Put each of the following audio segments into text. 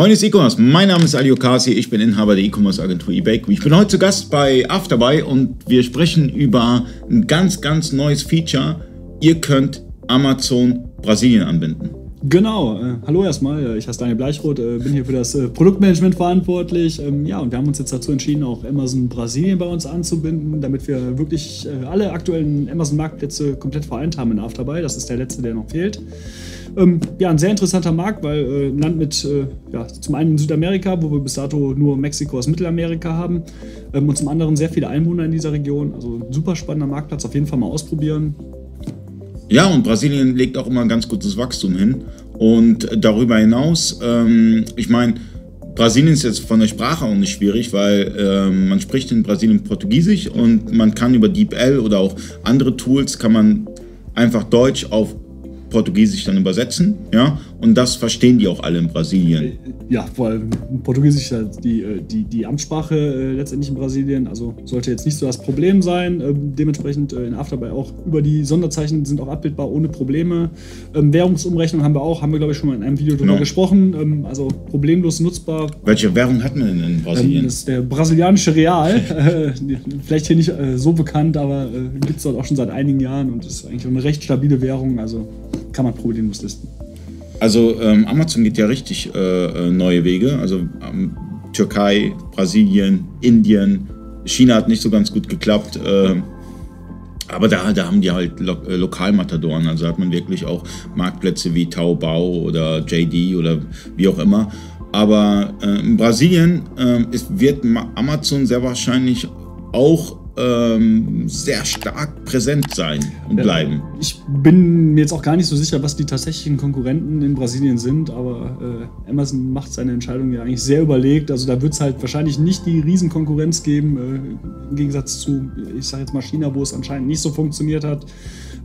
Freunde des E-Commerce, mein Name ist Ali Okasi, ich bin Inhaber der E-Commerce Agentur eBakery. Ich bin heute zu Gast bei Afterbuy und wir sprechen über ein ganz, ganz neues Feature. Ihr könnt Amazon Brasilien anbinden. Genau, äh, hallo erstmal, äh, ich heiße Daniel Bleichroth, äh, bin hier für das Produktmanagement verantwortlich. Ähm, ja, und wir haben uns jetzt dazu entschieden, auch Amazon Brasilien bei uns anzubinden, damit wir wirklich alle aktuellen Amazon-Marktplätze komplett vereint haben in Afterbuy. Das ist der letzte, der noch fehlt. Ähm, ja, ein sehr interessanter Markt, weil äh, ein Land mit, ja, zum einen in Südamerika, wo wir bis dato nur Mexiko aus Mittelamerika haben, ähm, und zum anderen sehr viele Einwohner in dieser Region. Also ein super spannender Marktplatz, auf jeden Fall mal ausprobieren. Ja, und Brasilien legt auch immer ein ganz gutes Wachstum hin. Und darüber hinaus, ähm, ich meine, Brasilien ist jetzt von der Sprache auch nicht schwierig, weil ähm, man spricht in Brasilien Portugiesisch und man kann über DeepL oder auch andere Tools kann man einfach Deutsch auf Portugiesisch dann übersetzen, ja, und das verstehen die auch alle in Brasilien. Äh, ja, vor allem Portugiesisch ist die, äh, die, die Amtssprache äh, letztendlich in Brasilien, also sollte jetzt nicht so das Problem sein. Ähm, dementsprechend in Afterbuy auch über die Sonderzeichen sind auch abbildbar ohne Probleme. Ähm, Währungsumrechnung haben wir auch, haben wir glaube ich schon mal in einem Video drüber genau. gesprochen, ähm, also problemlos nutzbar. Welche Währung hat man denn in Brasilien? das ist der brasilianische Real, vielleicht hier nicht so bekannt, aber gibt es dort auch schon seit einigen Jahren und ist eigentlich eine recht stabile Währung, also kann man problemlos listen. Also ähm, Amazon geht ja richtig äh, äh, neue Wege. Also ähm, Türkei, Brasilien, Indien, China hat nicht so ganz gut geklappt. Äh, aber da, da haben die halt Lo äh, Lokalmatadoren. Also hat man wirklich auch Marktplätze wie Taobao oder JD oder wie auch immer. Aber äh, in Brasilien äh, ist, wird Amazon sehr wahrscheinlich auch ähm, sehr stark präsent sein und bleiben. Ich bin mir jetzt auch gar nicht so sicher, was die tatsächlichen Konkurrenten in Brasilien sind, aber äh, Amazon macht seine Entscheidung ja eigentlich sehr überlegt. Also da wird es halt wahrscheinlich nicht die Riesenkonkurrenz geben, äh, im Gegensatz zu, ich sage jetzt mal China, wo es anscheinend nicht so funktioniert hat.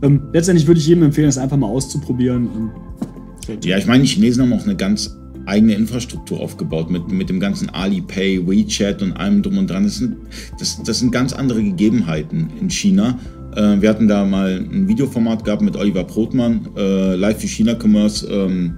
Ähm, letztendlich würde ich jedem empfehlen, es einfach mal auszuprobieren. ja, ich meine, die Chinesen haben auch eine ganz eigene Infrastruktur aufgebaut mit, mit dem ganzen Alipay, WeChat und allem drum und dran. Das sind, das, das sind ganz andere Gegebenheiten in China. Äh, wir hatten da mal ein Videoformat gehabt mit Oliver Brotmann, äh, Live für China Commerce. Ähm,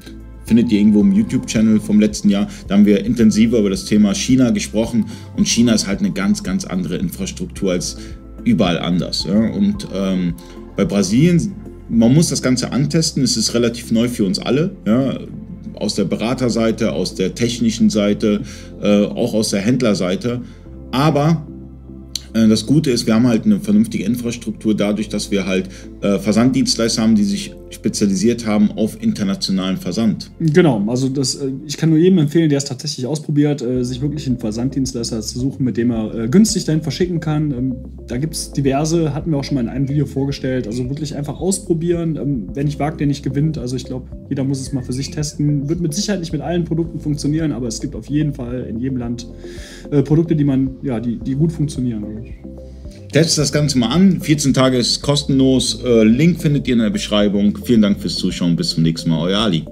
findet ihr irgendwo im YouTube-Channel vom letzten Jahr. Da haben wir intensiver über das Thema China gesprochen und China ist halt eine ganz, ganz andere Infrastruktur als überall anders. Ja? Und ähm, bei Brasilien, man muss das Ganze antesten, es ist relativ neu für uns alle. Ja? Aus der Beraterseite, aus der technischen Seite, äh, auch aus der Händlerseite. Aber äh, das Gute ist, wir haben halt eine vernünftige Infrastruktur dadurch, dass wir halt äh, Versanddienstleister haben, die sich spezialisiert haben auf internationalen Versand. Genau, also das, äh, ich kann nur jedem empfehlen, der es tatsächlich ausprobiert, äh, sich wirklich einen Versanddienstleister zu suchen, mit dem er äh, günstig dahin verschicken kann. Ähm, da gibt es diverse, hatten wir auch schon mal in einem Video vorgestellt. Also wirklich einfach ausprobieren. Ähm, wer nicht wagt, der nicht gewinnt. Also ich glaube, jeder muss es mal für sich testen. Wird mit Sicherheit nicht mit allen Produkten funktionieren, aber es gibt auf jeden Fall in jedem Land Produkte, die man, ja, die, die gut funktionieren. Testet das Ganze mal an. 14 Tage ist kostenlos. Link findet ihr in der Beschreibung. Vielen Dank fürs Zuschauen. Bis zum nächsten Mal. Euer Ali.